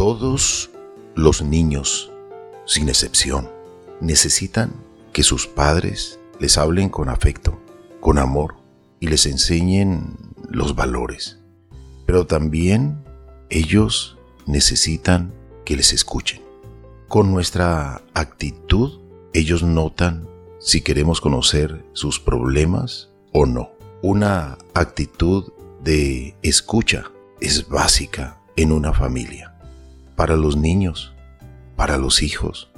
Todos los niños, sin excepción, necesitan que sus padres les hablen con afecto, con amor y les enseñen los valores. Pero también ellos necesitan que les escuchen. Con nuestra actitud, ellos notan si queremos conocer sus problemas o no. Una actitud de escucha es básica en una familia. Para los niños, para los hijos,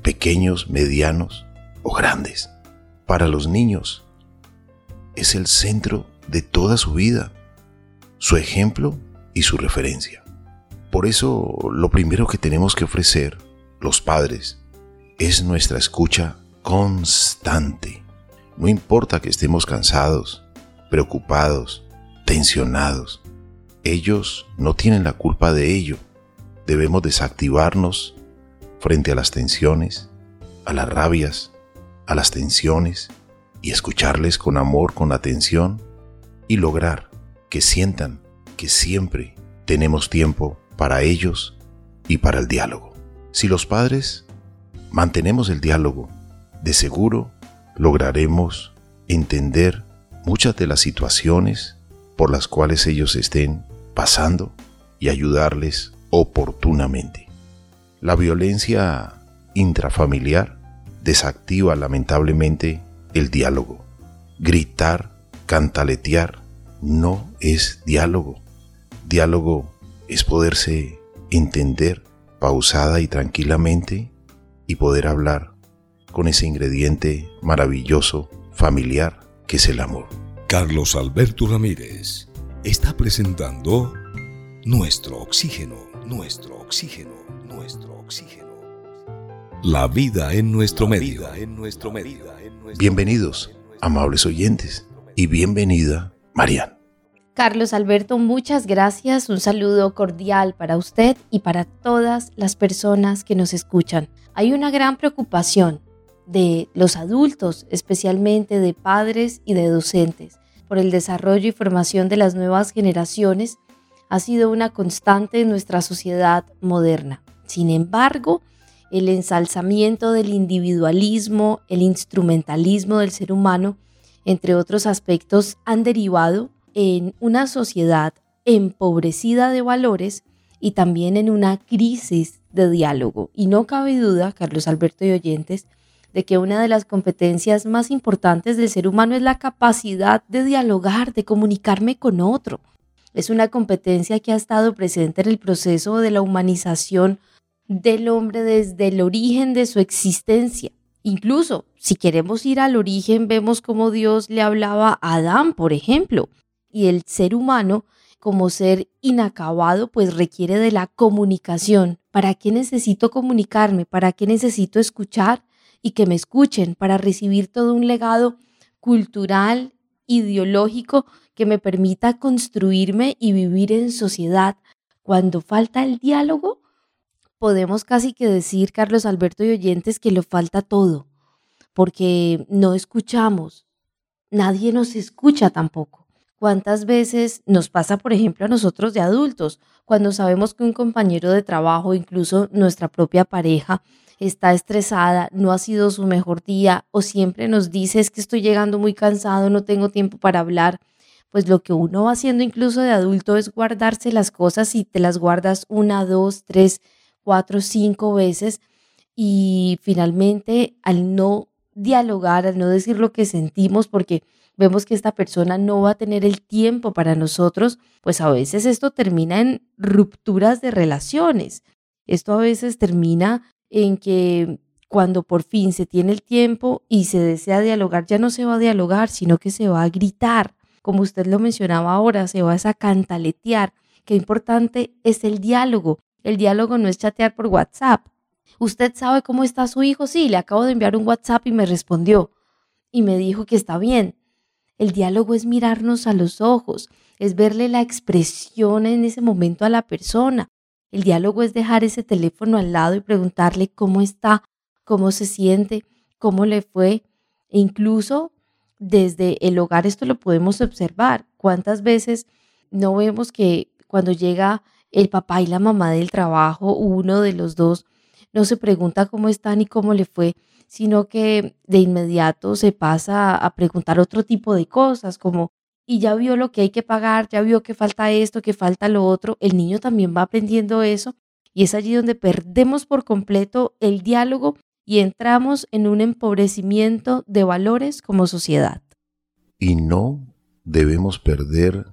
pequeños, medianos o grandes. Para los niños es el centro de toda su vida, su ejemplo y su referencia. Por eso lo primero que tenemos que ofrecer, los padres, es nuestra escucha constante. No importa que estemos cansados, preocupados, tensionados. Ellos no tienen la culpa de ello. Debemos desactivarnos frente a las tensiones, a las rabias, a las tensiones y escucharles con amor, con atención y lograr que sientan que siempre tenemos tiempo para ellos y para el diálogo. Si los padres mantenemos el diálogo, de seguro lograremos entender muchas de las situaciones por las cuales ellos estén pasando y ayudarles oportunamente. La violencia intrafamiliar desactiva lamentablemente el diálogo. Gritar, cantaletear, no es diálogo. Diálogo es poderse entender pausada y tranquilamente y poder hablar con ese ingrediente maravilloso, familiar, que es el amor. Carlos Alberto Ramírez está presentando Nuestro Oxígeno, Nuestro Oxígeno, Nuestro Oxígeno. La vida en nuestro medio. En nuestro medio. Bienvenidos, amables oyentes, y bienvenida, Marian. Carlos Alberto, muchas gracias. Un saludo cordial para usted y para todas las personas que nos escuchan. Hay una gran preocupación de los adultos, especialmente de padres y de docentes, por el desarrollo y formación de las nuevas generaciones, ha sido una constante en nuestra sociedad moderna. Sin embargo, el ensalzamiento del individualismo, el instrumentalismo del ser humano, entre otros aspectos, han derivado en una sociedad empobrecida de valores y también en una crisis de diálogo. Y no cabe duda, Carlos Alberto y oyentes, de que una de las competencias más importantes del ser humano es la capacidad de dialogar, de comunicarme con otro. Es una competencia que ha estado presente en el proceso de la humanización del hombre desde el origen de su existencia. Incluso, si queremos ir al origen, vemos cómo Dios le hablaba a Adán, por ejemplo, y el ser humano como ser inacabado, pues requiere de la comunicación. ¿Para qué necesito comunicarme? ¿Para qué necesito escuchar? Y que me escuchen para recibir todo un legado cultural, ideológico, que me permita construirme y vivir en sociedad. Cuando falta el diálogo, podemos casi que decir, Carlos Alberto y oyentes, que lo falta todo, porque no escuchamos, nadie nos escucha tampoco. ¿Cuántas veces nos pasa, por ejemplo, a nosotros de adultos, cuando sabemos que un compañero de trabajo, incluso nuestra propia pareja, está estresada, no ha sido su mejor día o siempre nos dice es que estoy llegando muy cansado, no tengo tiempo para hablar? Pues lo que uno va haciendo incluso de adulto es guardarse las cosas y te las guardas una, dos, tres, cuatro, cinco veces y finalmente al no dialogar, al no decir lo que sentimos, porque vemos que esta persona no va a tener el tiempo para nosotros, pues a veces esto termina en rupturas de relaciones. Esto a veces termina en que cuando por fin se tiene el tiempo y se desea dialogar, ya no se va a dialogar, sino que se va a gritar. Como usted lo mencionaba ahora, se va a cantaletear. Qué importante es el diálogo. El diálogo no es chatear por WhatsApp. ¿Usted sabe cómo está su hijo? Sí, le acabo de enviar un WhatsApp y me respondió y me dijo que está bien. El diálogo es mirarnos a los ojos, es verle la expresión en ese momento a la persona. El diálogo es dejar ese teléfono al lado y preguntarle cómo está, cómo se siente, cómo le fue. E incluso desde el hogar esto lo podemos observar. ¿Cuántas veces no vemos que cuando llega el papá y la mamá del trabajo, uno de los dos, no se pregunta cómo están y cómo le fue, sino que de inmediato se pasa a preguntar otro tipo de cosas, como, y ya vio lo que hay que pagar, ya vio que falta esto, que falta lo otro, el niño también va aprendiendo eso y es allí donde perdemos por completo el diálogo y entramos en un empobrecimiento de valores como sociedad. Y no debemos perder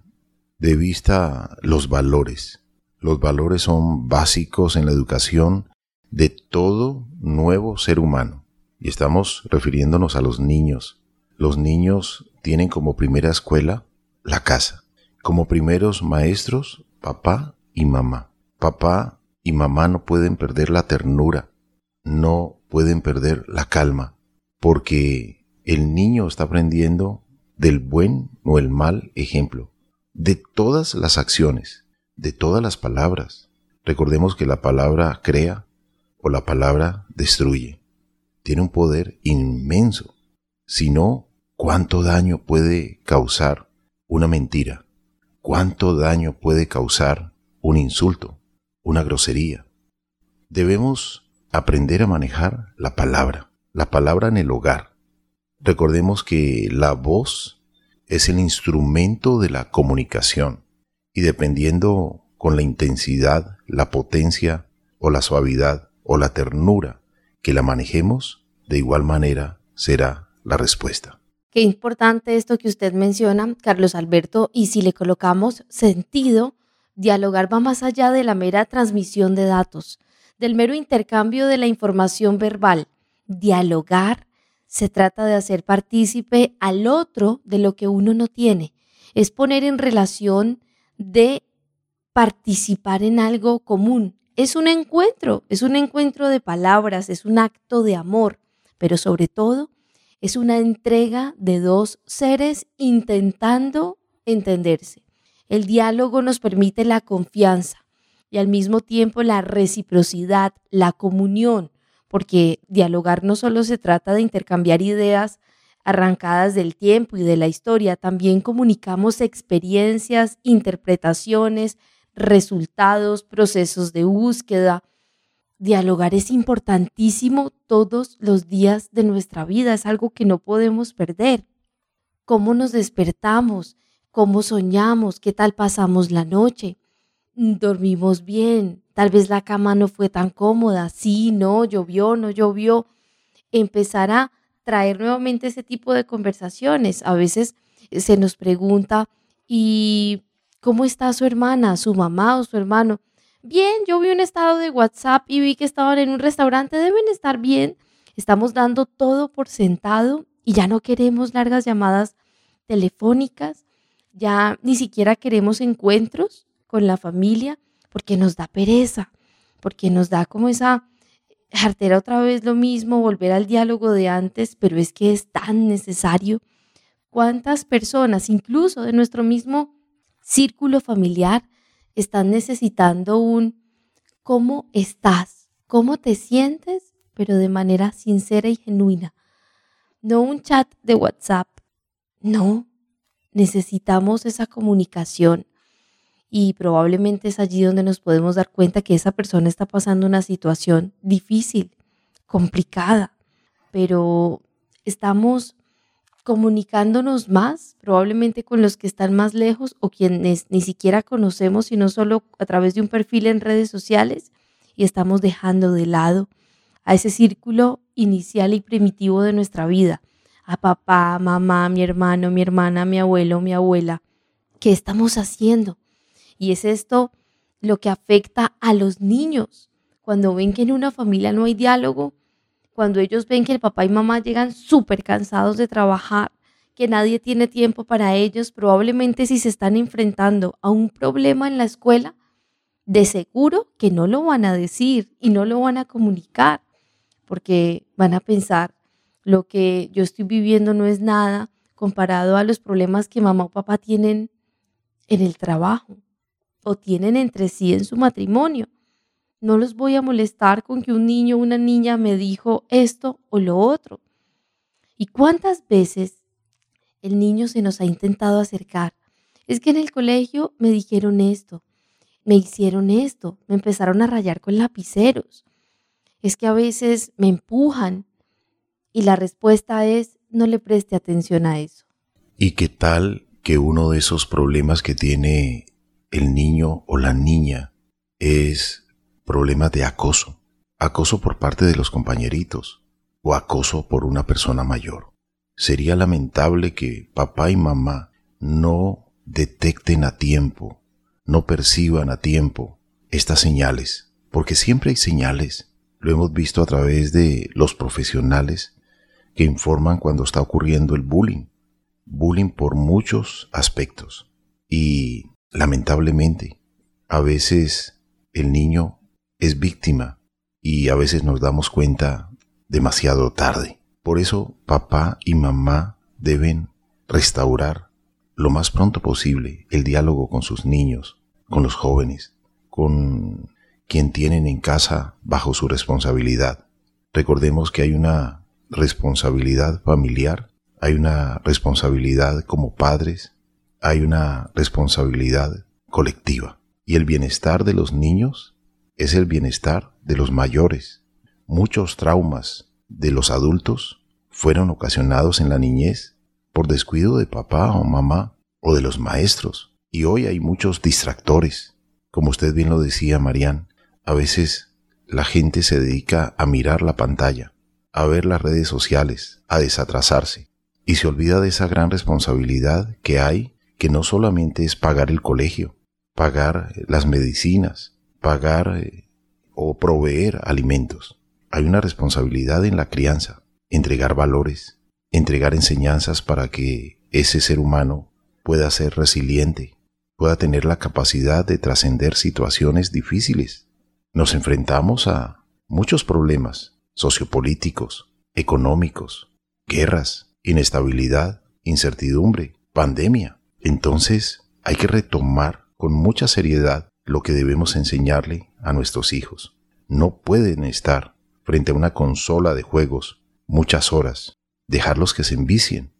de vista los valores. Los valores son básicos en la educación de todo nuevo ser humano. Y estamos refiriéndonos a los niños. Los niños tienen como primera escuela la casa. Como primeros maestros, papá y mamá. Papá y mamá no pueden perder la ternura, no pueden perder la calma, porque el niño está aprendiendo del buen o el mal ejemplo, de todas las acciones, de todas las palabras. Recordemos que la palabra crea o la palabra destruye. Tiene un poder inmenso. Si no, ¿cuánto daño puede causar una mentira? ¿Cuánto daño puede causar un insulto? una grosería. Debemos aprender a manejar la palabra, la palabra en el hogar. Recordemos que la voz es el instrumento de la comunicación y dependiendo con la intensidad, la potencia o la suavidad o la ternura que la manejemos, de igual manera será la respuesta. Qué importante esto que usted menciona, Carlos Alberto, y si le colocamos sentido, Dialogar va más allá de la mera transmisión de datos, del mero intercambio de la información verbal. Dialogar se trata de hacer partícipe al otro de lo que uno no tiene. Es poner en relación de participar en algo común. Es un encuentro, es un encuentro de palabras, es un acto de amor, pero sobre todo es una entrega de dos seres intentando entenderse. El diálogo nos permite la confianza y al mismo tiempo la reciprocidad, la comunión, porque dialogar no solo se trata de intercambiar ideas arrancadas del tiempo y de la historia, también comunicamos experiencias, interpretaciones, resultados, procesos de búsqueda. Dialogar es importantísimo todos los días de nuestra vida, es algo que no podemos perder. ¿Cómo nos despertamos? cómo soñamos, qué tal pasamos la noche, dormimos bien, tal vez la cama no fue tan cómoda, sí, no, llovió, no llovió. Empezar a traer nuevamente ese tipo de conversaciones. A veces se nos pregunta, ¿y cómo está su hermana, su mamá o su hermano? Bien, yo vi un estado de WhatsApp y vi que estaban en un restaurante, deben estar bien. Estamos dando todo por sentado y ya no queremos largas llamadas telefónicas ya ni siquiera queremos encuentros con la familia porque nos da pereza, porque nos da como esa jartera otra vez lo mismo, volver al diálogo de antes, pero es que es tan necesario. ¿Cuántas personas, incluso de nuestro mismo círculo familiar, están necesitando un cómo estás, cómo te sientes, pero de manera sincera y genuina? No un chat de WhatsApp, no, necesitamos esa comunicación y probablemente es allí donde nos podemos dar cuenta que esa persona está pasando una situación difícil, complicada, pero estamos comunicándonos más, probablemente con los que están más lejos o quienes ni siquiera conocemos, sino solo a través de un perfil en redes sociales y estamos dejando de lado a ese círculo inicial y primitivo de nuestra vida a papá, mamá, mi hermano, mi hermana, mi abuelo, mi abuela. ¿Qué estamos haciendo? Y es esto lo que afecta a los niños. Cuando ven que en una familia no hay diálogo, cuando ellos ven que el papá y mamá llegan súper cansados de trabajar, que nadie tiene tiempo para ellos, probablemente si se están enfrentando a un problema en la escuela, de seguro que no lo van a decir y no lo van a comunicar, porque van a pensar, lo que yo estoy viviendo no es nada comparado a los problemas que mamá o papá tienen en el trabajo o tienen entre sí en su matrimonio. No los voy a molestar con que un niño o una niña me dijo esto o lo otro. ¿Y cuántas veces el niño se nos ha intentado acercar? Es que en el colegio me dijeron esto. me hicieron esto, me empezaron a rayar con lapiceros. Es que a veces me empujan y la respuesta es no le preste atención a eso. ¿Y qué tal que uno de esos problemas que tiene el niño o la niña es problemas de acoso? Acoso por parte de los compañeritos o acoso por una persona mayor. Sería lamentable que papá y mamá no detecten a tiempo, no perciban a tiempo estas señales, porque siempre hay señales. Lo hemos visto a través de los profesionales que informan cuando está ocurriendo el bullying. Bullying por muchos aspectos. Y lamentablemente, a veces el niño es víctima y a veces nos damos cuenta demasiado tarde. Por eso papá y mamá deben restaurar lo más pronto posible el diálogo con sus niños, con los jóvenes, con quien tienen en casa bajo su responsabilidad. Recordemos que hay una responsabilidad familiar, hay una responsabilidad como padres, hay una responsabilidad colectiva. Y el bienestar de los niños es el bienestar de los mayores. Muchos traumas de los adultos fueron ocasionados en la niñez por descuido de papá o mamá o de los maestros. Y hoy hay muchos distractores. Como usted bien lo decía, Marían, a veces la gente se dedica a mirar la pantalla, a ver las redes sociales, a desatrasarse, y se olvida de esa gran responsabilidad que hay, que no solamente es pagar el colegio, pagar las medicinas, pagar eh, o proveer alimentos. Hay una responsabilidad en la crianza, entregar valores, entregar enseñanzas para que ese ser humano pueda ser resiliente, pueda tener la capacidad de trascender situaciones difíciles. Nos enfrentamos a muchos problemas sociopolíticos, económicos, guerras, inestabilidad, incertidumbre, pandemia. Entonces hay que retomar con mucha seriedad lo que debemos enseñarle a nuestros hijos. No pueden estar frente a una consola de juegos muchas horas, dejarlos que se envicien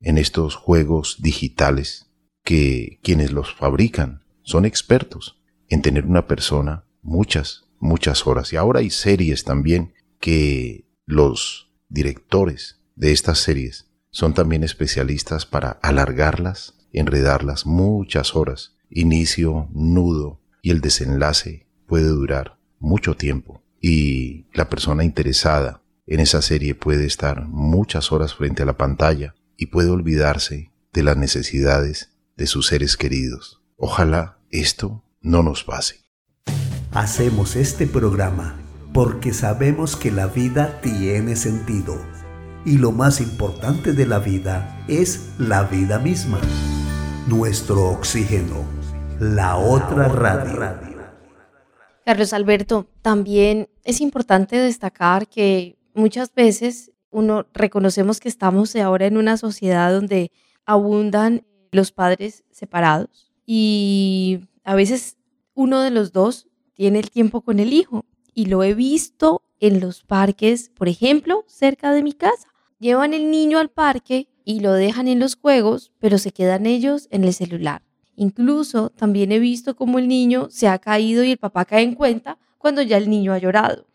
en estos juegos digitales que quienes los fabrican son expertos en tener una persona muchas, muchas horas. Y ahora hay series también que los directores de estas series son también especialistas para alargarlas, enredarlas muchas horas. Inicio, nudo y el desenlace puede durar mucho tiempo. Y la persona interesada en esa serie puede estar muchas horas frente a la pantalla y puede olvidarse de las necesidades de sus seres queridos. Ojalá esto no nos pase. Hacemos este programa porque sabemos que la vida tiene sentido y lo más importante de la vida es la vida misma. Nuestro oxígeno, la otra radio. Carlos Alberto, también es importante destacar que muchas veces uno reconocemos que estamos ahora en una sociedad donde abundan los padres separados y a veces uno de los dos tiene el tiempo con el hijo y lo he visto en los parques, por ejemplo, cerca de mi casa. Llevan el niño al parque y lo dejan en los juegos, pero se quedan ellos en el celular. Incluso también he visto cómo el niño se ha caído y el papá cae en cuenta cuando ya el niño ha llorado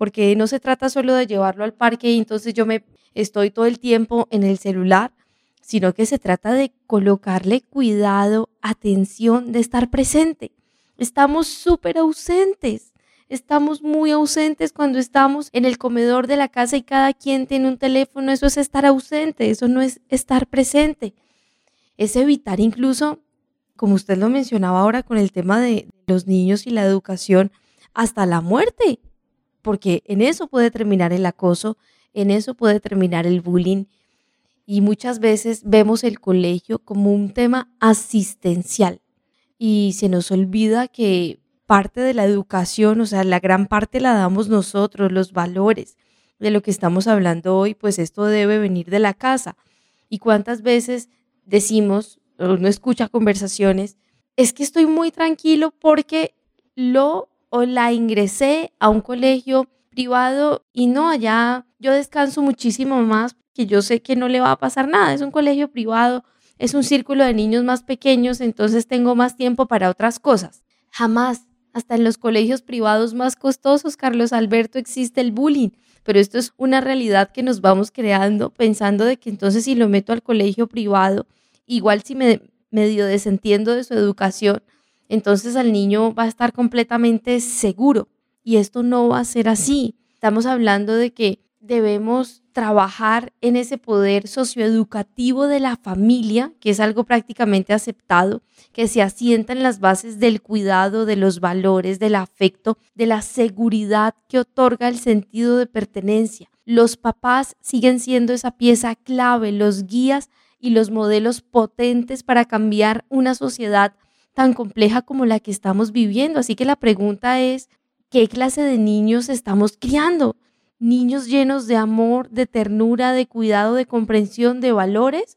porque no se trata solo de llevarlo al parque y entonces yo me estoy todo el tiempo en el celular, sino que se trata de colocarle cuidado, atención, de estar presente. Estamos súper ausentes. Estamos muy ausentes cuando estamos en el comedor de la casa y cada quien tiene un teléfono. Eso es estar ausente, eso no es estar presente. Es evitar incluso, como usted lo mencionaba ahora con el tema de los niños y la educación, hasta la muerte porque en eso puede terminar el acoso, en eso puede terminar el bullying. Y muchas veces vemos el colegio como un tema asistencial y se nos olvida que parte de la educación, o sea, la gran parte la damos nosotros, los valores de lo que estamos hablando hoy, pues esto debe venir de la casa. ¿Y cuántas veces decimos, uno escucha conversaciones, es que estoy muy tranquilo porque lo o la ingresé a un colegio privado y no, allá yo descanso muchísimo más que yo sé que no le va a pasar nada. Es un colegio privado, es un círculo de niños más pequeños, entonces tengo más tiempo para otras cosas. Jamás. Hasta en los colegios privados más costosos, Carlos Alberto, existe el bullying. Pero esto es una realidad que nos vamos creando pensando de que entonces si lo meto al colegio privado, igual si me medio desentiendo de su educación, entonces el niño va a estar completamente seguro. Y esto no va a ser así. Estamos hablando de que debemos trabajar en ese poder socioeducativo de la familia, que es algo prácticamente aceptado, que se asienta en las bases del cuidado, de los valores, del afecto, de la seguridad que otorga el sentido de pertenencia. Los papás siguen siendo esa pieza clave, los guías y los modelos potentes para cambiar una sociedad tan compleja como la que estamos viviendo. Así que la pregunta es, ¿qué clase de niños estamos criando? Niños llenos de amor, de ternura, de cuidado, de comprensión, de valores,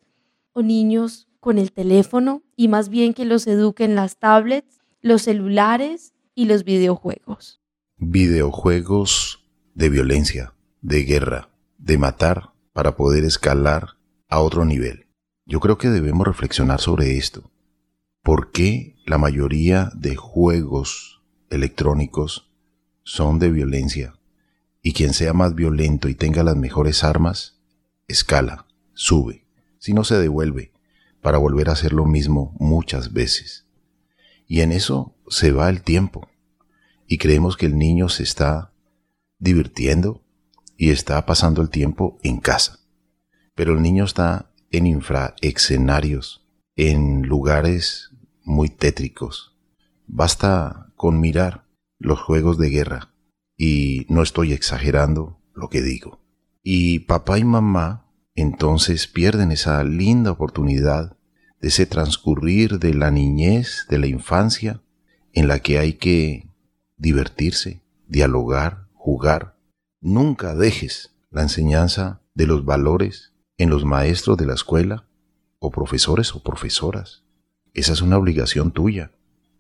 o niños con el teléfono y más bien que los eduquen las tablets, los celulares y los videojuegos. Videojuegos de violencia, de guerra, de matar para poder escalar a otro nivel. Yo creo que debemos reflexionar sobre esto. ¿Por qué la mayoría de juegos electrónicos son de violencia? Y quien sea más violento y tenga las mejores armas, escala, sube, si no se devuelve, para volver a hacer lo mismo muchas veces. Y en eso se va el tiempo, y creemos que el niño se está divirtiendo y está pasando el tiempo en casa. Pero el niño está en infraescenarios, en lugares muy tétricos. Basta con mirar los juegos de guerra y no estoy exagerando lo que digo. Y papá y mamá entonces pierden esa linda oportunidad de ese transcurrir de la niñez, de la infancia, en la que hay que divertirse, dialogar, jugar. Nunca dejes la enseñanza de los valores en los maestros de la escuela o profesores o profesoras. Esa es una obligación tuya,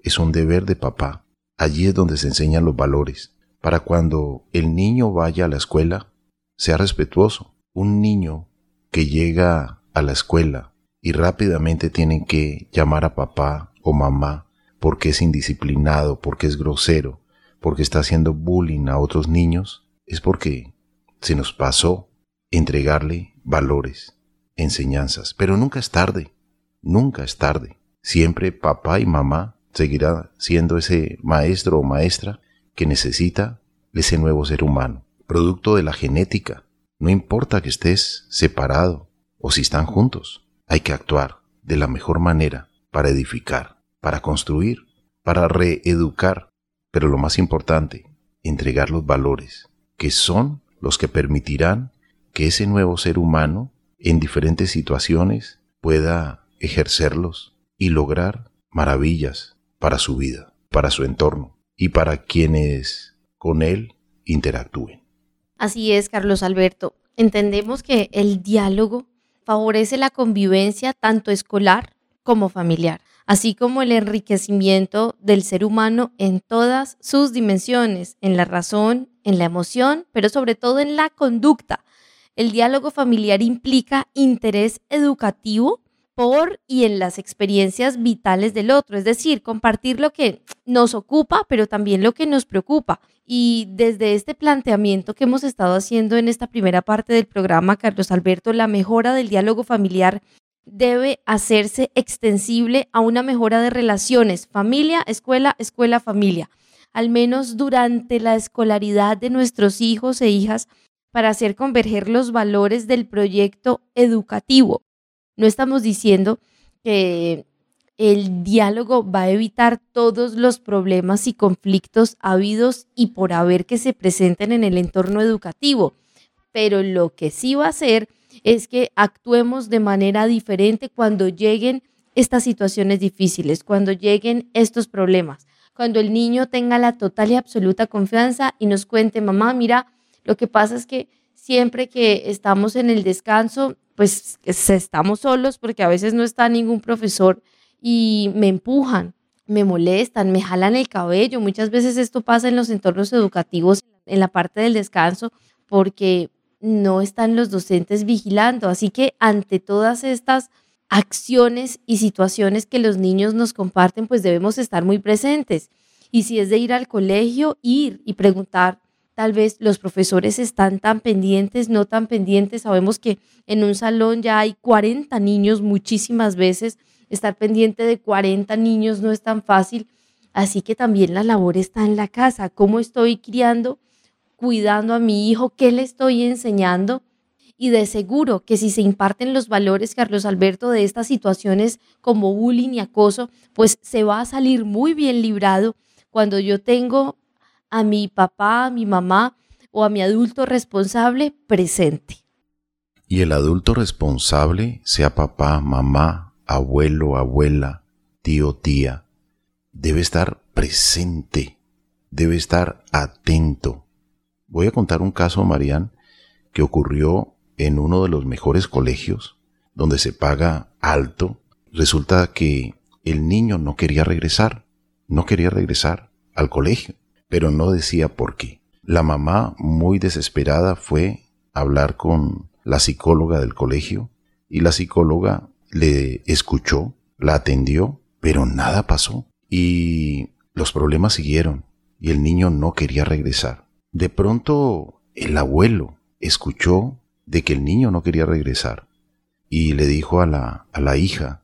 es un deber de papá. Allí es donde se enseñan los valores para cuando el niño vaya a la escuela, sea respetuoso. Un niño que llega a la escuela y rápidamente tiene que llamar a papá o mamá porque es indisciplinado, porque es grosero, porque está haciendo bullying a otros niños, es porque se nos pasó entregarle valores, enseñanzas. Pero nunca es tarde, nunca es tarde. Siempre papá y mamá seguirá siendo ese maestro o maestra que necesita ese nuevo ser humano, producto de la genética. No importa que estés separado o si están juntos, hay que actuar de la mejor manera para edificar, para construir, para reeducar, pero lo más importante, entregar los valores, que son los que permitirán que ese nuevo ser humano en diferentes situaciones pueda ejercerlos y lograr maravillas para su vida, para su entorno y para quienes con él interactúen. Así es, Carlos Alberto. Entendemos que el diálogo favorece la convivencia tanto escolar como familiar, así como el enriquecimiento del ser humano en todas sus dimensiones, en la razón, en la emoción, pero sobre todo en la conducta. El diálogo familiar implica interés educativo por y en las experiencias vitales del otro, es decir, compartir lo que nos ocupa, pero también lo que nos preocupa. Y desde este planteamiento que hemos estado haciendo en esta primera parte del programa, Carlos Alberto, la mejora del diálogo familiar debe hacerse extensible a una mejora de relaciones, familia, escuela, escuela, familia, al menos durante la escolaridad de nuestros hijos e hijas para hacer converger los valores del proyecto educativo no estamos diciendo que el diálogo va a evitar todos los problemas y conflictos habidos y por haber que se presenten en el entorno educativo, pero lo que sí va a hacer es que actuemos de manera diferente cuando lleguen estas situaciones difíciles, cuando lleguen estos problemas, cuando el niño tenga la total y absoluta confianza y nos cuente, mamá, mira, lo que pasa es que siempre que estamos en el descanso, pues estamos solos porque a veces no está ningún profesor y me empujan, me molestan, me jalan el cabello. Muchas veces esto pasa en los entornos educativos, en la parte del descanso, porque no están los docentes vigilando. Así que ante todas estas acciones y situaciones que los niños nos comparten, pues debemos estar muy presentes. Y si es de ir al colegio, ir y preguntar. Tal vez los profesores están tan pendientes, no tan pendientes. Sabemos que en un salón ya hay 40 niños muchísimas veces. Estar pendiente de 40 niños no es tan fácil. Así que también la labor está en la casa. ¿Cómo estoy criando, cuidando a mi hijo? ¿Qué le estoy enseñando? Y de seguro que si se imparten los valores, Carlos Alberto, de estas situaciones como bullying y acoso, pues se va a salir muy bien librado cuando yo tengo a mi papá, a mi mamá o a mi adulto responsable presente. Y el adulto responsable, sea papá, mamá, abuelo, abuela, tío, tía, debe estar presente, debe estar atento. Voy a contar un caso, Marían, que ocurrió en uno de los mejores colegios, donde se paga alto. Resulta que el niño no quería regresar, no quería regresar al colegio, pero no decía por qué. La mamá, muy desesperada, fue a hablar con la psicóloga del colegio y la psicóloga le escuchó, la atendió, pero nada pasó. Y los problemas siguieron y el niño no quería regresar. De pronto el abuelo escuchó de que el niño no quería regresar y le dijo a la, a la hija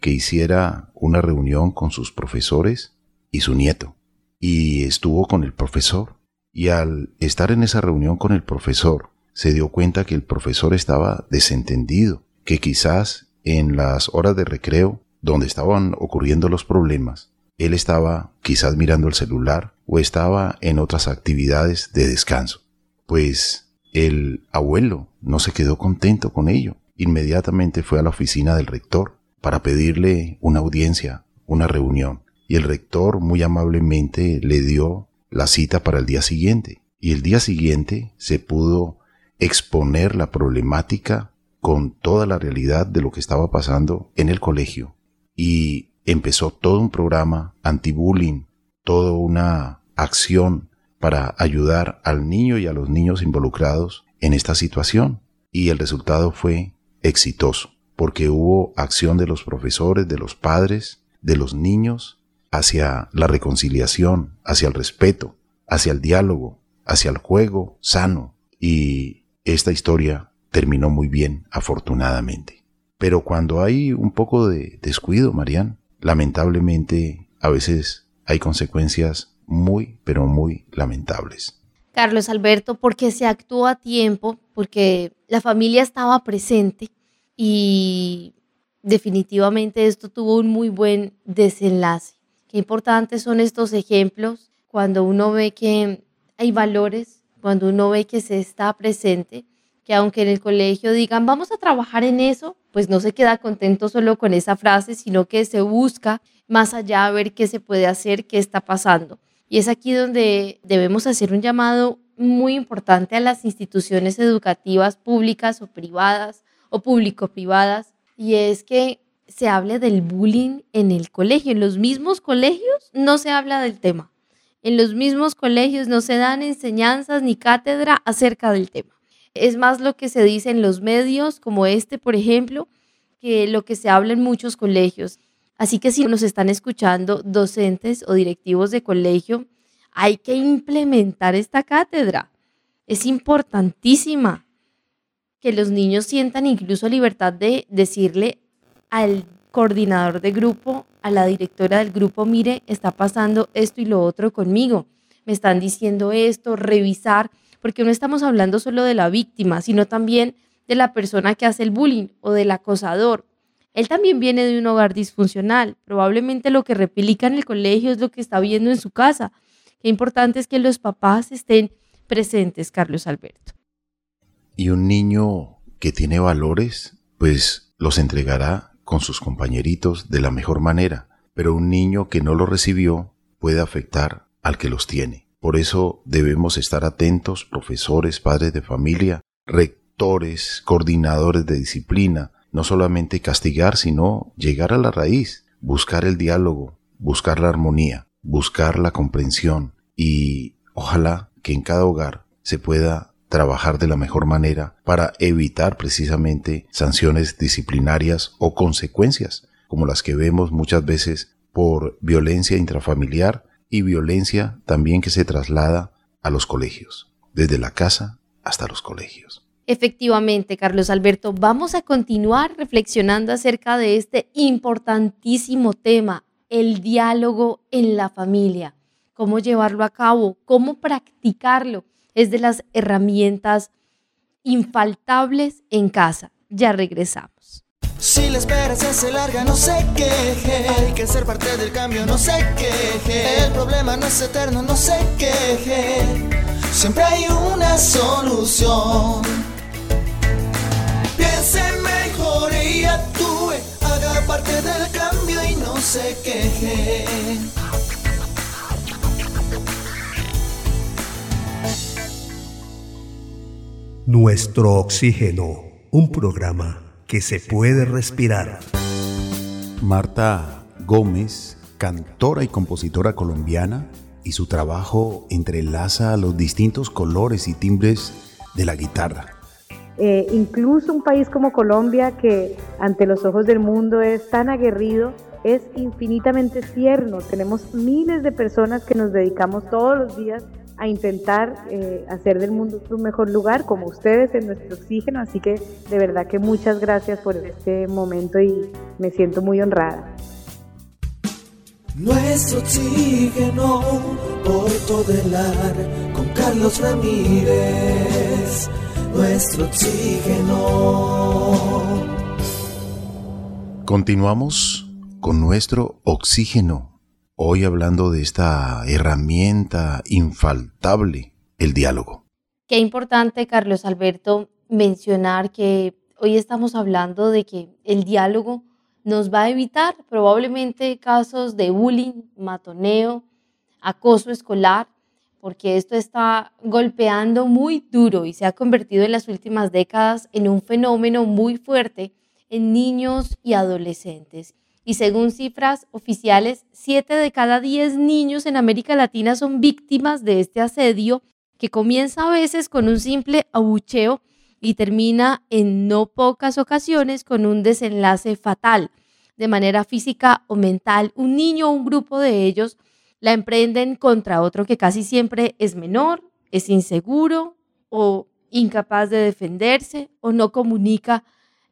que hiciera una reunión con sus profesores y su nieto. Y estuvo con el profesor. Y al estar en esa reunión con el profesor, se dio cuenta que el profesor estaba desentendido, que quizás en las horas de recreo, donde estaban ocurriendo los problemas, él estaba quizás mirando el celular o estaba en otras actividades de descanso. Pues el abuelo no se quedó contento con ello. Inmediatamente fue a la oficina del rector para pedirle una audiencia, una reunión. Y el rector muy amablemente le dio la cita para el día siguiente. Y el día siguiente se pudo exponer la problemática con toda la realidad de lo que estaba pasando en el colegio. Y empezó todo un programa anti-bullying, toda una acción para ayudar al niño y a los niños involucrados en esta situación. Y el resultado fue exitoso, porque hubo acción de los profesores, de los padres, de los niños, hacia la reconciliación, hacia el respeto, hacia el diálogo, hacia el juego sano. Y esta historia terminó muy bien, afortunadamente. Pero cuando hay un poco de descuido, Marian, lamentablemente a veces hay consecuencias muy, pero muy lamentables. Carlos Alberto, porque se actuó a tiempo, porque la familia estaba presente y definitivamente esto tuvo un muy buen desenlace. Qué importantes son estos ejemplos cuando uno ve que hay valores, cuando uno ve que se está presente, que aunque en el colegio digan, vamos a trabajar en eso, pues no se queda contento solo con esa frase, sino que se busca más allá a ver qué se puede hacer, qué está pasando. Y es aquí donde debemos hacer un llamado muy importante a las instituciones educativas públicas o privadas o público-privadas, y es que se hable del bullying en el colegio. En los mismos colegios no se habla del tema. En los mismos colegios no se dan enseñanzas ni cátedra acerca del tema. Es más lo que se dice en los medios, como este, por ejemplo, que lo que se habla en muchos colegios. Así que si nos están escuchando docentes o directivos de colegio, hay que implementar esta cátedra. Es importantísima que los niños sientan incluso libertad de decirle al coordinador de grupo, a la directora del grupo, mire, está pasando esto y lo otro conmigo. Me están diciendo esto, revisar porque no estamos hablando solo de la víctima, sino también de la persona que hace el bullying o del acosador. Él también viene de un hogar disfuncional. Probablemente lo que replica en el colegio es lo que está viendo en su casa. Qué importante es que los papás estén presentes, Carlos Alberto. Y un niño que tiene valores, pues los entregará con sus compañeritos de la mejor manera. Pero un niño que no lo recibió puede afectar al que los tiene. Por eso debemos estar atentos, profesores, padres de familia, rectores, coordinadores de disciplina, no solamente castigar, sino llegar a la raíz, buscar el diálogo, buscar la armonía, buscar la comprensión y ojalá que en cada hogar se pueda trabajar de la mejor manera para evitar precisamente sanciones disciplinarias o consecuencias como las que vemos muchas veces por violencia intrafamiliar y violencia también que se traslada a los colegios, desde la casa hasta los colegios. Efectivamente, Carlos Alberto, vamos a continuar reflexionando acerca de este importantísimo tema, el diálogo en la familia, cómo llevarlo a cabo, cómo practicarlo. Es de las herramientas infaltables en casa. Ya regresamos. Si la espera se hace larga, no se queje. Hay que ser parte del cambio, no se queje. El problema no es eterno, no se queje. Siempre hay una solución. Piense mejor y actúe. Haga parte del cambio y no se queje. Nuestro oxígeno, un programa que se puede respirar. Marta Gómez, cantora y compositora colombiana, y su trabajo entrelaza los distintos colores y timbres de la guitarra. Eh, incluso un país como Colombia, que ante los ojos del mundo es tan aguerrido, es infinitamente tierno. Tenemos miles de personas que nos dedicamos todos los días a intentar eh, hacer del mundo un mejor lugar, como ustedes en nuestro oxígeno. Así que de verdad que muchas gracias por este momento y me siento muy honrada. Nuestro oxígeno por todo el ar con Carlos Ramírez. Nuestro oxígeno. Continuamos con nuestro oxígeno Hoy hablando de esta herramienta infaltable, el diálogo. Qué importante, Carlos Alberto, mencionar que hoy estamos hablando de que el diálogo nos va a evitar probablemente casos de bullying, matoneo, acoso escolar, porque esto está golpeando muy duro y se ha convertido en las últimas décadas en un fenómeno muy fuerte en niños y adolescentes y según cifras oficiales, 7 de cada 10 niños en América Latina son víctimas de este asedio que comienza a veces con un simple abucheo y termina en no pocas ocasiones con un desenlace fatal, de manera física o mental. Un niño o un grupo de ellos la emprenden contra otro que casi siempre es menor, es inseguro o incapaz de defenderse o no comunica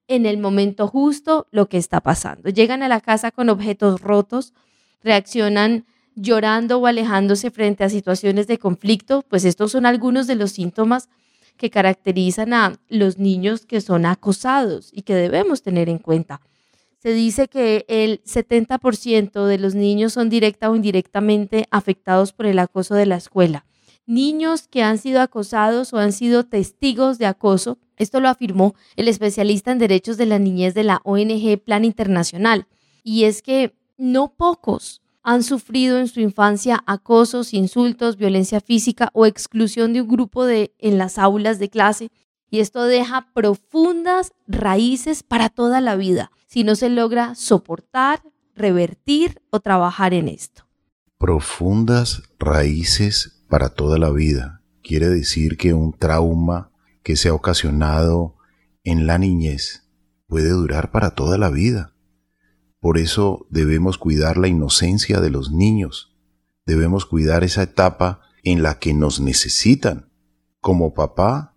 en el momento justo lo que está pasando. Llegan a la casa con objetos rotos, reaccionan llorando o alejándose frente a situaciones de conflicto, pues estos son algunos de los síntomas que caracterizan a los niños que son acosados y que debemos tener en cuenta. Se dice que el 70% de los niños son directa o indirectamente afectados por el acoso de la escuela. Niños que han sido acosados o han sido testigos de acoso esto lo afirmó el especialista en derechos de la niñez de la ONG Plan Internacional. Y es que no pocos han sufrido en su infancia acosos, insultos, violencia física o exclusión de un grupo de, en las aulas de clase. Y esto deja profundas raíces para toda la vida si no se logra soportar, revertir o trabajar en esto. Profundas raíces para toda la vida. Quiere decir que un trauma que se ha ocasionado en la niñez puede durar para toda la vida. Por eso debemos cuidar la inocencia de los niños. Debemos cuidar esa etapa en la que nos necesitan. Como papá,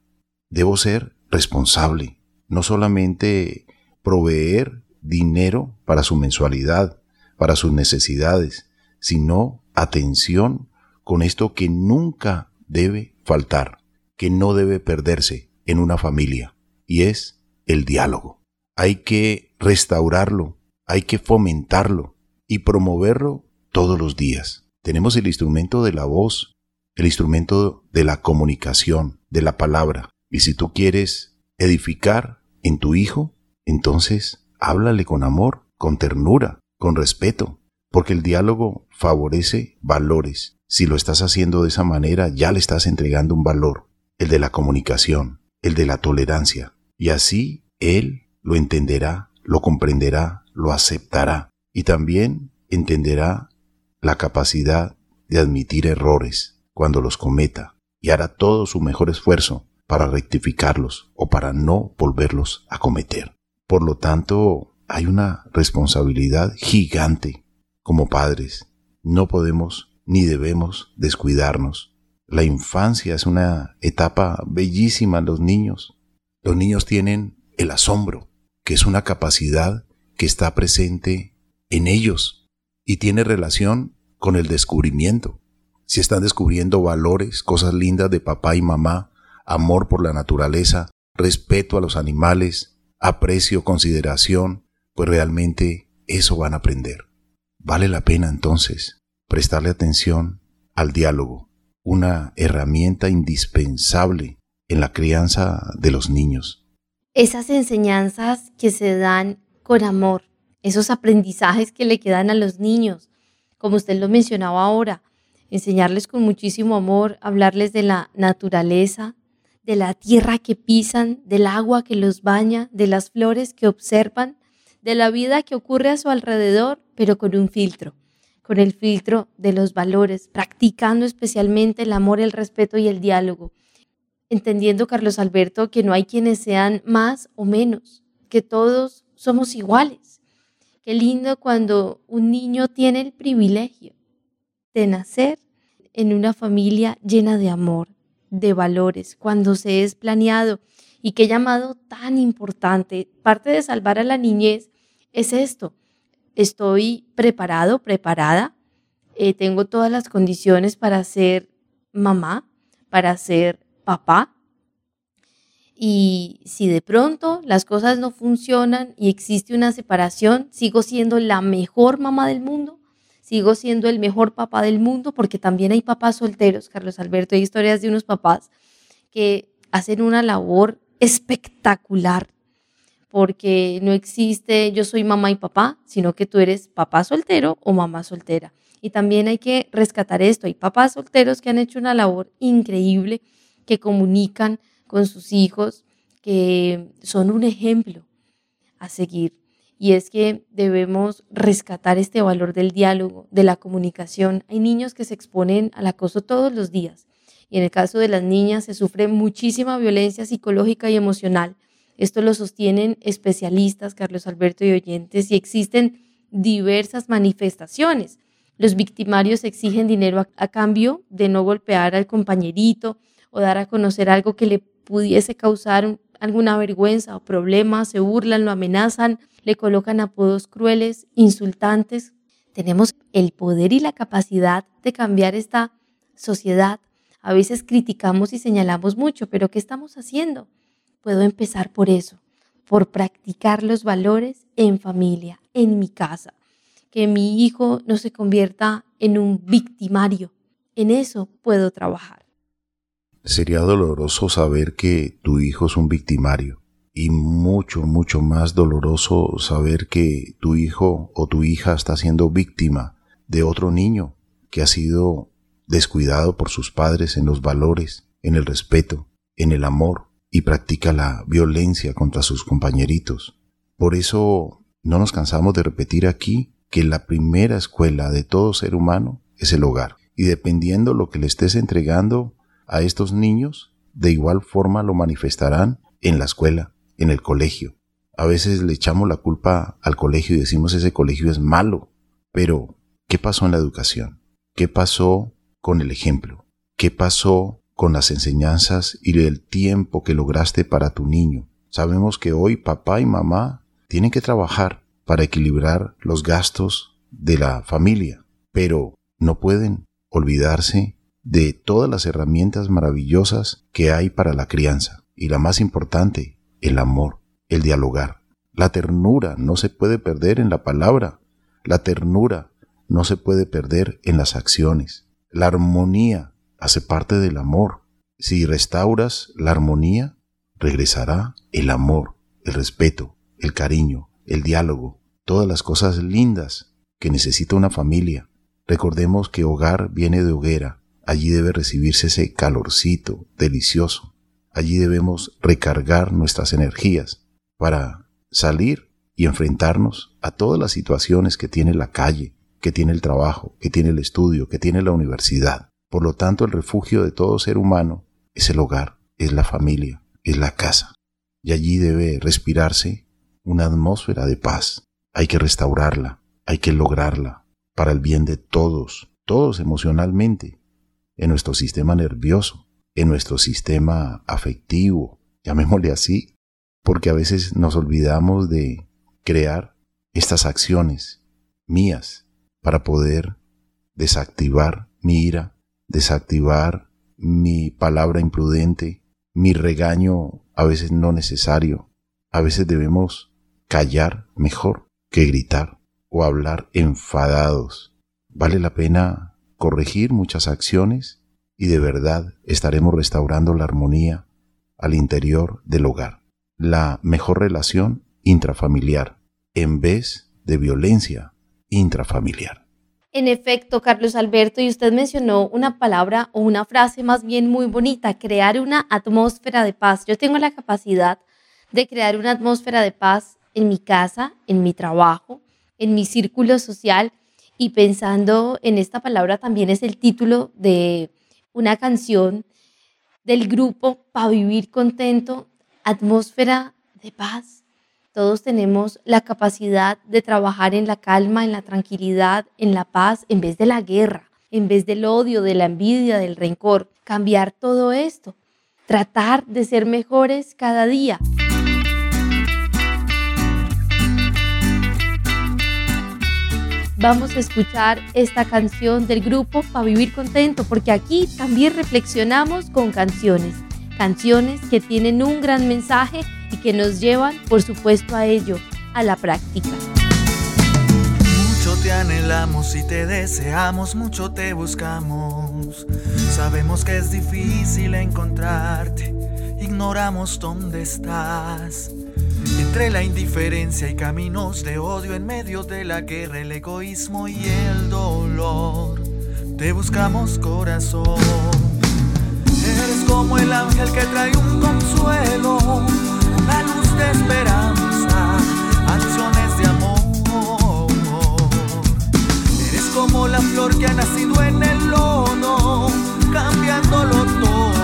debo ser responsable, no solamente proveer dinero para su mensualidad, para sus necesidades, sino atención con esto que nunca debe faltar que no debe perderse en una familia, y es el diálogo. Hay que restaurarlo, hay que fomentarlo y promoverlo todos los días. Tenemos el instrumento de la voz, el instrumento de la comunicación, de la palabra. Y si tú quieres edificar en tu hijo, entonces háblale con amor, con ternura, con respeto, porque el diálogo favorece valores. Si lo estás haciendo de esa manera, ya le estás entregando un valor el de la comunicación, el de la tolerancia, y así Él lo entenderá, lo comprenderá, lo aceptará, y también entenderá la capacidad de admitir errores cuando los cometa, y hará todo su mejor esfuerzo para rectificarlos o para no volverlos a cometer. Por lo tanto, hay una responsabilidad gigante como padres. No podemos ni debemos descuidarnos. La infancia es una etapa bellísima en los niños. Los niños tienen el asombro, que es una capacidad que está presente en ellos y tiene relación con el descubrimiento. Si están descubriendo valores, cosas lindas de papá y mamá, amor por la naturaleza, respeto a los animales, aprecio, consideración, pues realmente eso van a aprender. Vale la pena entonces prestarle atención al diálogo, una herramienta indispensable en la crianza de los niños. Esas enseñanzas que se dan con amor, esos aprendizajes que le quedan a los niños, como usted lo mencionaba ahora, enseñarles con muchísimo amor, hablarles de la naturaleza, de la tierra que pisan, del agua que los baña, de las flores que observan, de la vida que ocurre a su alrededor, pero con un filtro, con el filtro de los valores, practicando especialmente el amor, el respeto y el diálogo, entendiendo, Carlos Alberto, que no hay quienes sean más o menos, que todos somos iguales. Qué lindo cuando un niño tiene el privilegio de nacer en una familia llena de amor, de valores, cuando se es planeado y qué llamado tan importante. Parte de salvar a la niñez es esto. Estoy preparado, preparada, eh, tengo todas las condiciones para ser mamá, para ser papá. Y si de pronto las cosas no funcionan y existe una separación, sigo siendo la mejor mamá del mundo, sigo siendo el mejor papá del mundo, porque también hay papás solteros, Carlos Alberto, hay historias de unos papás que hacen una labor espectacular, porque no existe yo soy mamá y papá, sino que tú eres papá soltero o mamá soltera. Y también hay que rescatar esto, hay papás solteros que han hecho una labor increíble, que comunican con sus hijos, que son un ejemplo a seguir y es que debemos rescatar este valor del diálogo, de la comunicación. Hay niños que se exponen al acoso todos los días y en el caso de las niñas se sufre muchísima violencia psicológica y emocional. Esto lo sostienen especialistas, Carlos Alberto y oyentes, y existen diversas manifestaciones. Los victimarios exigen dinero a, cambio de no golpear al compañerito o dar a conocer algo que le pudiese causar alguna vergüenza o problema, se burlan, lo amenazan, le colocan apodos crueles, insultantes. Tenemos el poder y la capacidad de cambiar esta sociedad. A veces criticamos y señalamos mucho, pero ¿qué estamos haciendo? Puedo empezar por eso, por practicar los valores en familia, en mi casa. Que mi hijo no se convierta en un victimario. En eso puedo trabajar. Sería doloroso saber que tu hijo es un victimario y mucho, mucho más doloroso saber que tu hijo o tu hija está siendo víctima de otro niño que ha sido descuidado por sus padres en los valores, en el respeto, en el amor y practica la violencia contra sus compañeritos. Por eso no nos cansamos de repetir aquí que la primera escuela de todo ser humano es el hogar. Y dependiendo lo que le estés entregando a estos niños, de igual forma lo manifestarán en la escuela, en el colegio. A veces le echamos la culpa al colegio y decimos ese colegio es malo. Pero, ¿qué pasó en la educación? ¿Qué pasó con el ejemplo? ¿Qué pasó con las enseñanzas y el tiempo que lograste para tu niño? Sabemos que hoy papá y mamá tienen que trabajar para equilibrar los gastos de la familia, pero no pueden olvidarse de todas las herramientas maravillosas que hay para la crianza. Y la más importante, el amor, el dialogar. La ternura no se puede perder en la palabra. La ternura no se puede perder en las acciones. La armonía hace parte del amor. Si restauras la armonía, regresará el amor, el respeto, el cariño, el diálogo, todas las cosas lindas que necesita una familia. Recordemos que hogar viene de hoguera. Allí debe recibirse ese calorcito delicioso Allí debemos recargar nuestras energías para salir y enfrentarnos a todas las situaciones que tiene la calle, que tiene el trabajo, que tiene el estudio, que tiene la universidad. Por lo tanto, el refugio de todo ser humano es el hogar, es la familia, es la casa. Y allí debe respirarse una atmósfera de paz. Hay que restaurarla, hay que lograrla para el bien de todos todos emocionalmente, en nuestro sistema nervioso, en nuestro sistema afectivo, llamémosle así, porque a veces nos olvidamos de crear estas acciones mías para poder desactivar mi ira, desactivar mi palabra imprudente, mi regaño a veces no necesario. A veces debemos callar mejor que gritar o hablar enfadados. Vale la pena corregir muchas acciones y de verdad estaremos restaurando la armonía al interior del hogar. La mejor relación intrafamiliar en vez de violencia intrafamiliar. En efecto, Carlos Alberto, y usted mencionó una palabra o una frase más bien muy bonita, crear una atmósfera de paz. Yo tengo la capacidad de crear una atmósfera de paz en mi casa, en mi trabajo, en mi círculo social y pensando en esta palabra también es el título de una canción del grupo para vivir contento, atmósfera de paz. Todos tenemos la capacidad de trabajar en la calma, en la tranquilidad, en la paz, en vez de la guerra, en vez del odio, de la envidia, del rencor. Cambiar todo esto. Tratar de ser mejores cada día. Vamos a escuchar esta canción del grupo para vivir contento, porque aquí también reflexionamos con canciones canciones que tienen un gran mensaje y que nos llevan, por supuesto, a ello, a la práctica. Mucho te anhelamos y te deseamos, mucho te buscamos. Sabemos que es difícil encontrarte, ignoramos dónde estás. Entre la indiferencia y caminos de odio en medio de la guerra, el egoísmo y el dolor, te buscamos corazón. Eres como el ángel que trae un consuelo, que ha nacido en el lodo, cambiándolo todo.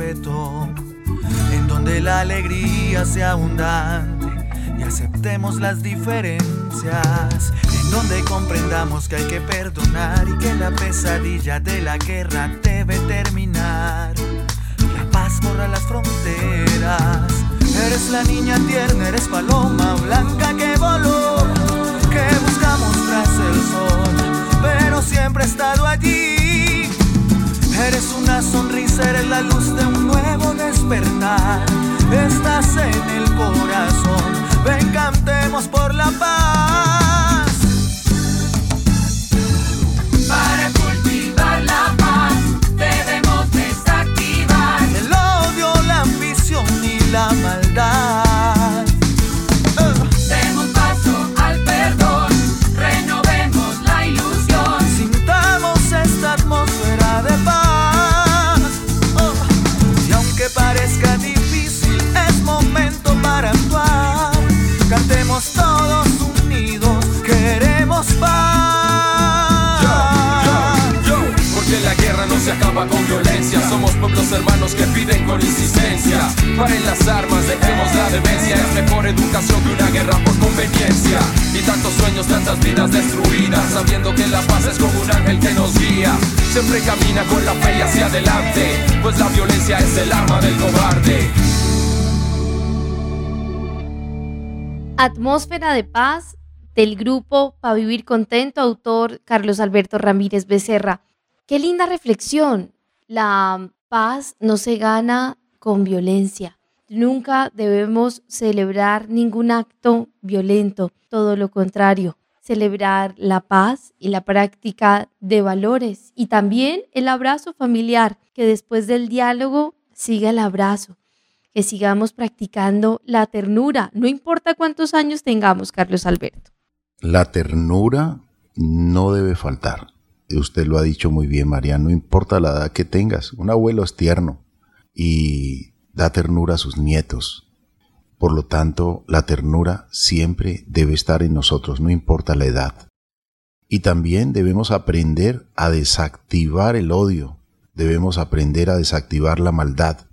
En donde la alegría sea abundante y aceptemos las diferencias, en donde comprendamos que hay que perdonar y que la pesadilla de la guerra debe terminar borra las fronteras. Eres la niña tierna, eres paloma blanca que voló, que buscamos tras el sol, pero siempre ha estado allí. Eres una sonrisa, eres la luz de un nuevo despertar. Estás en el corazón, ven cantemos por la paz. Atmósfera de paz del grupo Pa Vivir Contento, autor Carlos Alberto Ramírez Becerra. Qué linda reflexión. La paz no se gana con violencia. Nunca debemos celebrar ningún acto violento, todo lo contrario, celebrar la paz y la práctica de valores y también el abrazo familiar, que después del diálogo siga el abrazo, que sigamos practicando la ternura, no importa cuántos años tengamos, Carlos Alberto. La ternura no debe faltar. Usted lo ha dicho muy bien, María, no importa la edad que tengas, un abuelo es tierno y da ternura a sus nietos. Por lo tanto, la ternura siempre debe estar en nosotros, no importa la edad. Y también debemos aprender a desactivar el odio, debemos aprender a desactivar la maldad,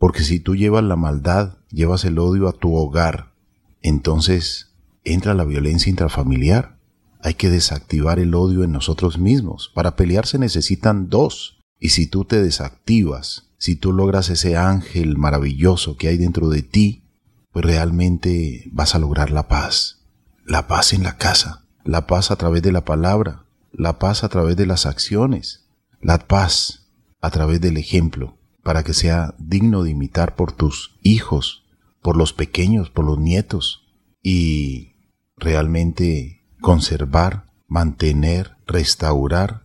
porque si tú llevas la maldad, llevas el odio a tu hogar, entonces entra la violencia intrafamiliar. Hay que desactivar el odio en nosotros mismos. Para pelear se necesitan dos. Y si tú te desactivas, si tú logras ese ángel maravilloso que hay dentro de ti, pues realmente vas a lograr la paz. La paz en la casa, la paz a través de la palabra, la paz a través de las acciones, la paz a través del ejemplo, para que sea digno de imitar por tus hijos, por los pequeños, por los nietos, y realmente conservar, mantener, restaurar,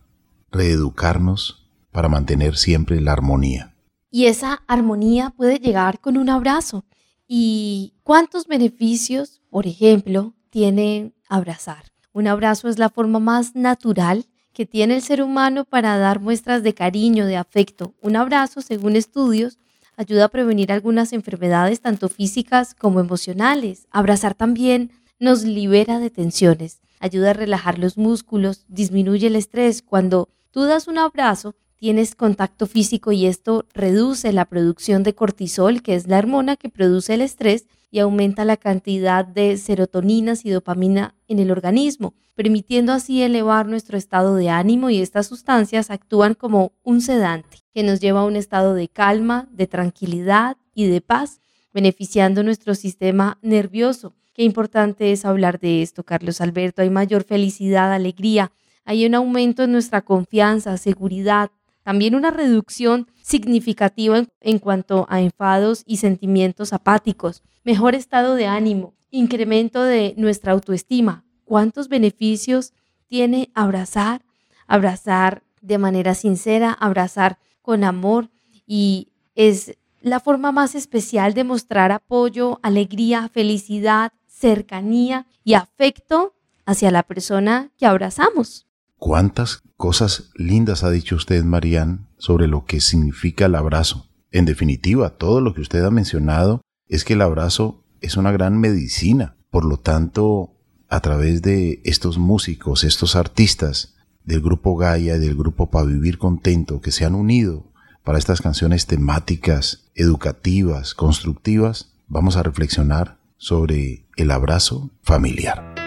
reeducarnos para mantener siempre la armonía. Y esa armonía puede llegar con un abrazo. ¿Y cuántos beneficios, por ejemplo, tiene abrazar? Un abrazo es la forma más natural que tiene el ser humano para dar muestras de cariño, de afecto. Un abrazo, según estudios, ayuda a prevenir algunas enfermedades tanto físicas como emocionales. Abrazar también nos libera de tensiones, ayuda a relajar los músculos, disminuye el estrés. Cuando tú das un abrazo, tienes contacto físico y esto reduce la producción de cortisol, que es la hormona que produce el estrés, y aumenta la cantidad de serotoninas y dopamina en el organismo, permitiendo así elevar nuestro estado de ánimo y estas sustancias actúan como un sedante que nos lleva a un estado de calma, de tranquilidad y de paz, beneficiando nuestro sistema nervioso Qué importante es hablar de esto, Carlos Alberto. Hay mayor felicidad, alegría, hay un aumento en nuestra confianza, seguridad, también una reducción significativa en, cuanto a enfados y sentimientos apáticos, mejor estado de ánimo, incremento de nuestra autoestima. ¿Cuántos beneficios tiene abrazar? Abrazar de manera sincera, abrazar con amor y es la forma más especial de mostrar apoyo, alegría, felicidad, cercanía y afecto hacia la persona que abrazamos. ¿Cuántas cosas lindas ha dicho usted, Marían, sobre lo que significa el abrazo? En definitiva, todo lo que usted ha mencionado es que el abrazo es una gran medicina. Por lo tanto, a través de estos músicos, estos artistas del grupo Gaia y del grupo Pa Vivir Contento que se han unido para estas canciones temáticas, educativas, constructivas, vamos a reflexionar sobre el abrazo familiar.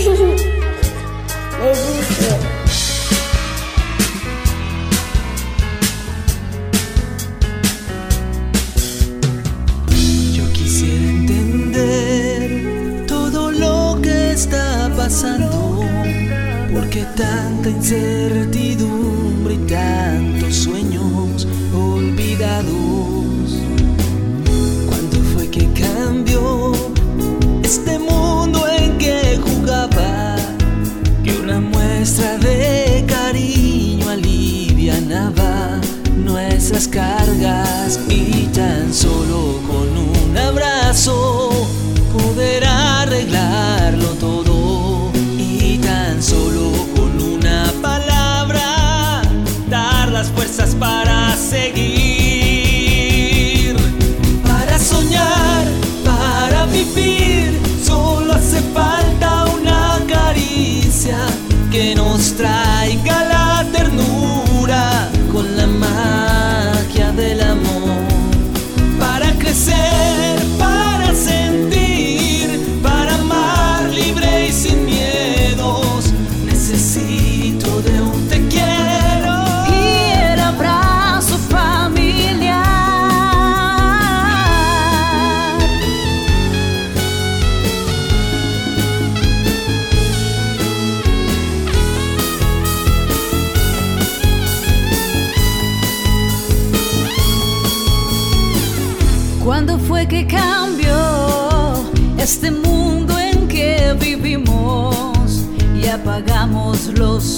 Yo quisiera entender todo lo que está pasando, porque tanta incertidumbre y tantos sueños olvidados. ¿Cuándo fue que cambió nuestras cargas y tan solo con un abrazo poder arreglarlo todo y tan solo con una palabra dar las fuerzas para seguir, para soñar, para vivir, solo hace falta una caricia que nos traiga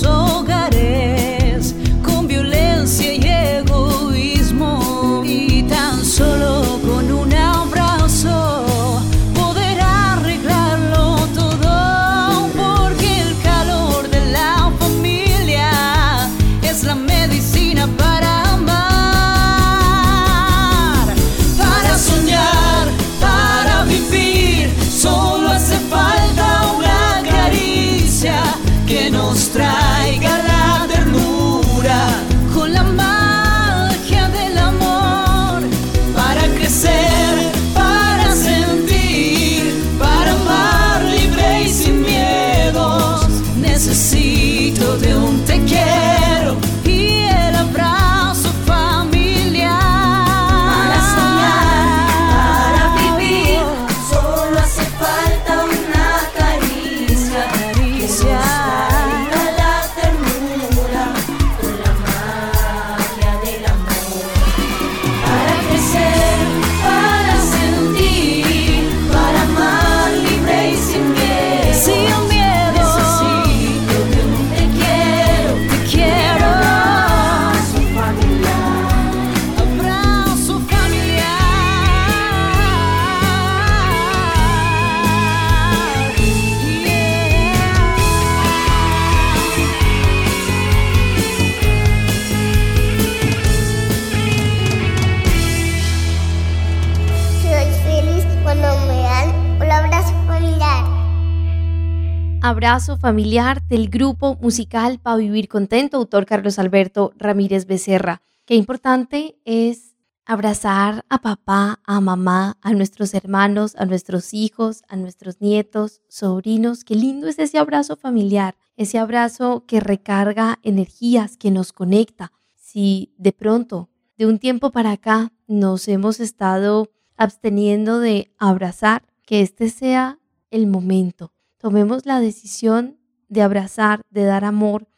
hogares Abrazo familiar del grupo musical Pa' Vivir Contento, autor Carlos Alberto Ramírez Becerra. Qué importante es abrazar a papá, a mamá, a nuestros hermanos, a nuestros hijos, a nuestros nietos, sobrinos. Qué lindo es ese abrazo familiar, ese abrazo que recarga energías, que nos conecta. Si de pronto, de un tiempo para acá, nos hemos estado absteniendo de abrazar, que este sea el momento tomemos la decisión de abrazar, de dar amor,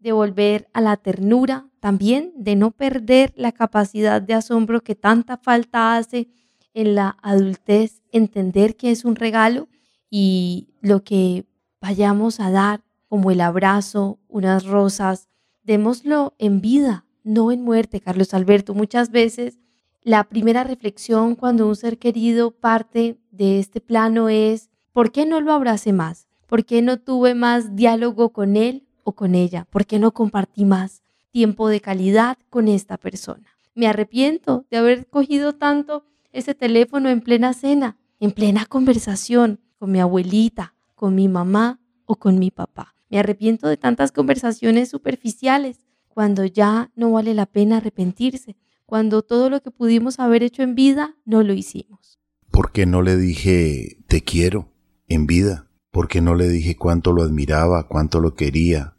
de volver a la ternura, también de no perder la capacidad de asombro que tanta falta hace en la adultez, entender que es un regalo y lo que vayamos a dar, como el abrazo, unas rosas, démoslo en vida, no en muerte, Carlos Alberto. Muchas veces la primera reflexión cuando un ser querido parte de este plano es, ¿por qué no lo abracé más? ¿Por qué no tuve más diálogo con él o con ella? ¿Por qué no compartí más tiempo de calidad con esta persona? Me arrepiento de haber cogido tanto ese teléfono en plena cena, en plena conversación con mi abuelita, con mi mamá o con mi papá. Me arrepiento de tantas conversaciones superficiales cuando ya no vale la pena arrepentirse, cuando todo lo que pudimos haber hecho en vida no lo hicimos. ¿Por qué no le dije te quiero en vida? ¿Por qué no le dije cuánto lo admiraba, cuánto lo quería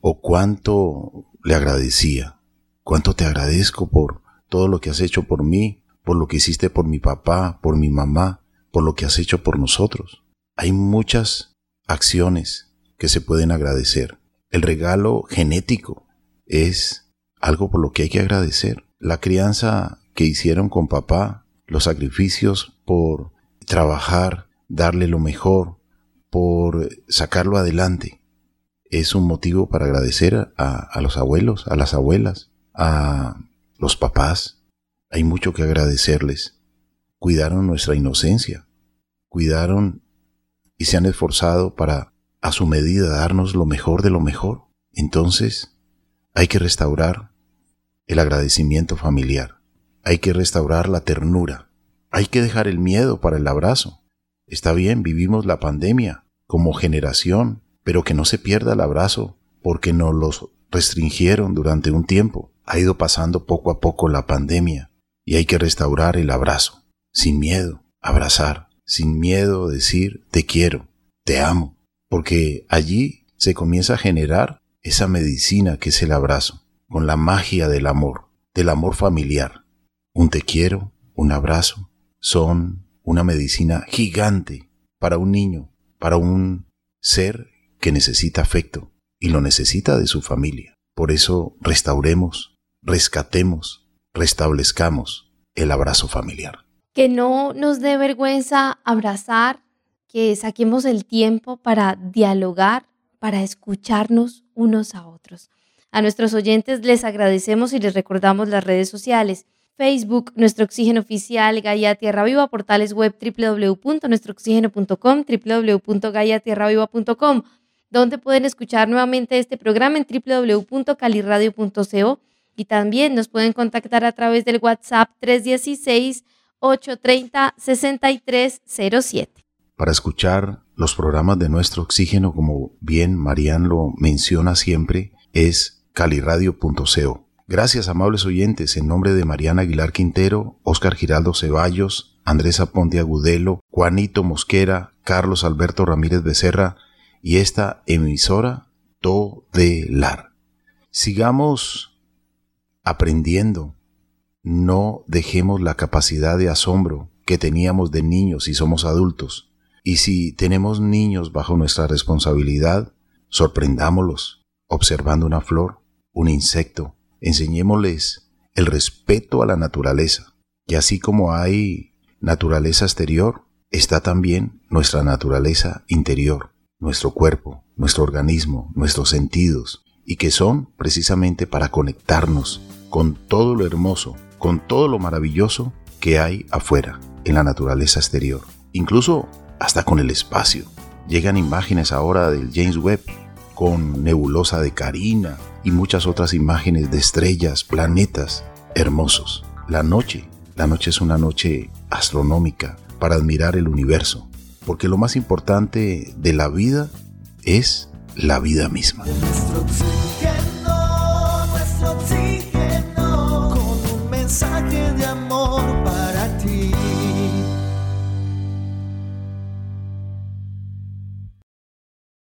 o cuánto le agradecía? ¿Cuánto te agradezco por todo lo que has hecho por mí, por lo que hiciste por mi papá, por mi mamá, por lo que has hecho por nosotros? Hay muchas acciones que se pueden agradecer. El regalo genético es algo por lo que hay que agradecer. La crianza que hicieron con papá, los sacrificios por trabajar, darle lo mejor, por sacarlo adelante. Es un motivo para agradecer a, los abuelos, a las abuelas, a los papás. Hay mucho que agradecerles. Cuidaron nuestra inocencia, cuidaron y se han esforzado para a su medida darnos lo mejor de lo mejor. Entonces, hay que restaurar el agradecimiento familiar. Hay que restaurar la ternura. Hay que dejar el miedo para el abrazo. Está bien, vivimos la pandemia como generación, pero que no se pierda el abrazo porque nos los restringieron durante un tiempo. Ha ido pasando poco a poco la pandemia y hay que restaurar el abrazo. Sin miedo, abrazar. Sin miedo decir te quiero, te amo. Porque allí se comienza a generar esa medicina que es el abrazo, con la magia del amor, del amor familiar. Un te quiero, un abrazo, son una medicina gigante para un niño, para un ser que necesita afecto y lo necesita de su familia. Por eso restauremos, rescatemos, restablezcamos el abrazo familiar. Que no nos dé vergüenza abrazar, que saquemos el tiempo para dialogar, para escucharnos unos a otros. A nuestros oyentes les agradecemos y les recordamos las redes sociales. Facebook, Nuestro Oxígeno Oficial, Gaia Tierra Viva, portales web www.nuestrooxígeno.com, www.gaiatierraviva.com, donde pueden escuchar nuevamente este programa en www.caliradio.co y también nos pueden contactar a través del WhatsApp 316-830-6307. Para escuchar los programas de Nuestro Oxígeno, como bien Marian lo menciona siempre, es caliradio.co. Gracias, amables oyentes, en nombre de Mariana Aguilar Quintero, Óscar Giraldo Ceballos, Andrés Aponte Agudelo, Juanito Mosquera, Carlos Alberto Ramírez Becerra y esta emisora Todelar. Sigamos aprendiendo. No dejemos la capacidad de asombro que teníamos de niños y somos adultos. Y si tenemos niños bajo nuestra responsabilidad, sorprendámoslos observando una flor, un insecto, enseñémosles el respeto a la naturaleza. Y así como hay naturaleza exterior, está también nuestra naturaleza interior, nuestro cuerpo, nuestro organismo, nuestros sentidos, y que son precisamente para conectarnos con todo lo hermoso, con todo lo maravilloso que hay afuera, en la naturaleza exterior, incluso hasta con el espacio. Llegan imágenes ahora del James Webb con nebulosa de Carina y muchas otras imágenes de estrellas, planetas hermosos. La noche, la noche es una noche astronómica para admirar el universo, porque lo más importante de la vida es la vida misma.